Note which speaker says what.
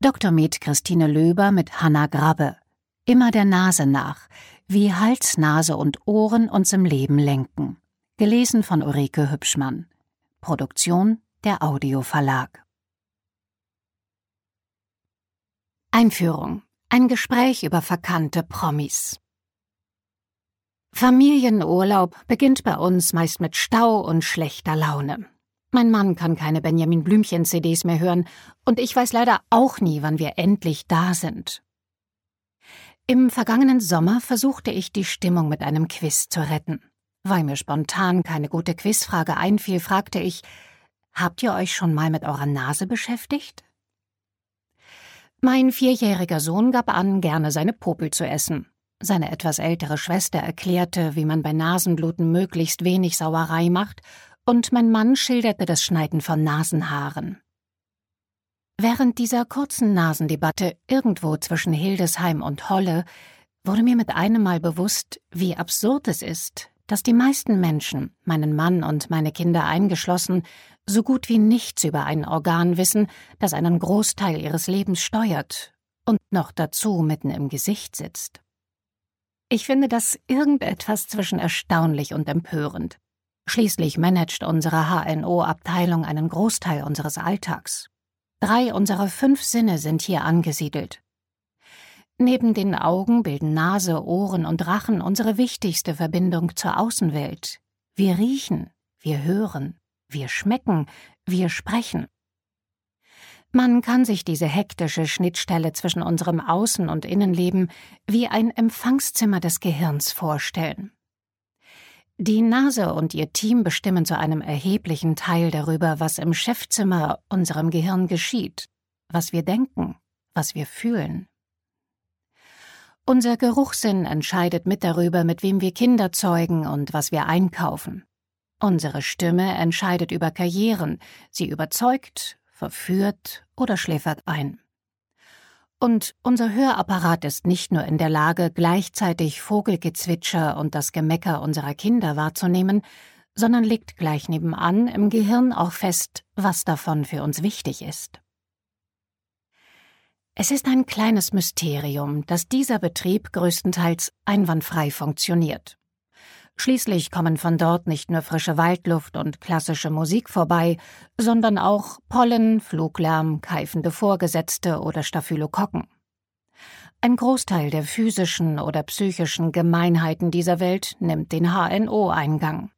Speaker 1: Dr. Med Christine Löber mit Hanna Grabbe. Immer der Nase nach, wie Hals, Nase und Ohren uns im Leben lenken. Gelesen von Ulrike Hübschmann. Produktion der Audio Verlag. Einführung. Ein Gespräch über verkannte Promis. Familienurlaub beginnt bei uns meist mit Stau und schlechter Laune. Mein Mann kann keine Benjamin Blümchen-CDs mehr hören und ich weiß leider auch nie, wann wir endlich da sind. Im vergangenen Sommer versuchte ich, die Stimmung mit einem Quiz zu retten. Weil mir spontan keine gute Quizfrage einfiel, fragte ich, habt ihr euch schon mal mit eurer Nase beschäftigt? Mein vierjähriger Sohn gab an, gerne seine Popel zu essen. Seine etwas ältere Schwester erklärte, wie man bei Nasenbluten möglichst wenig Sauerei macht, und mein Mann schilderte das Schneiden von Nasenhaaren. Während dieser kurzen Nasendebatte irgendwo zwischen Hildesheim und Holle wurde mir mit einem Mal bewusst, wie absurd es ist, dass die meisten Menschen, meinen Mann und meine Kinder eingeschlossen, so gut wie nichts über ein Organ wissen, das einen Großteil ihres Lebens steuert und noch dazu mitten im Gesicht sitzt. Ich finde das irgendetwas zwischen erstaunlich und empörend. Schließlich managt unsere HNO-Abteilung einen Großteil unseres Alltags. Drei unserer fünf Sinne sind hier angesiedelt. Neben den Augen bilden Nase, Ohren und Rachen unsere wichtigste Verbindung zur Außenwelt. Wir riechen, wir hören, wir schmecken, wir sprechen. Man kann sich diese hektische Schnittstelle zwischen unserem Außen- und Innenleben wie ein Empfangszimmer des Gehirns vorstellen. Die Nase und ihr Team bestimmen zu einem erheblichen Teil darüber, was im Chefzimmer unserem Gehirn geschieht, was wir denken, was wir fühlen. Unser Geruchssinn entscheidet mit darüber, mit wem wir Kinder zeugen und was wir einkaufen. Unsere Stimme entscheidet über Karrieren, sie überzeugt, verführt oder schläfert ein. Und unser Hörapparat ist nicht nur in der Lage, gleichzeitig Vogelgezwitscher und das Gemecker unserer Kinder wahrzunehmen, sondern legt gleich nebenan im Gehirn auch fest, was davon für uns wichtig ist. Es ist ein kleines Mysterium, dass dieser Betrieb größtenteils einwandfrei funktioniert. Schließlich kommen von dort nicht nur frische Waldluft und klassische Musik vorbei, sondern auch Pollen, Fluglärm, keifende Vorgesetzte oder Staphylokokken. Ein Großteil der physischen oder psychischen Gemeinheiten dieser Welt nimmt den HNO-Eingang.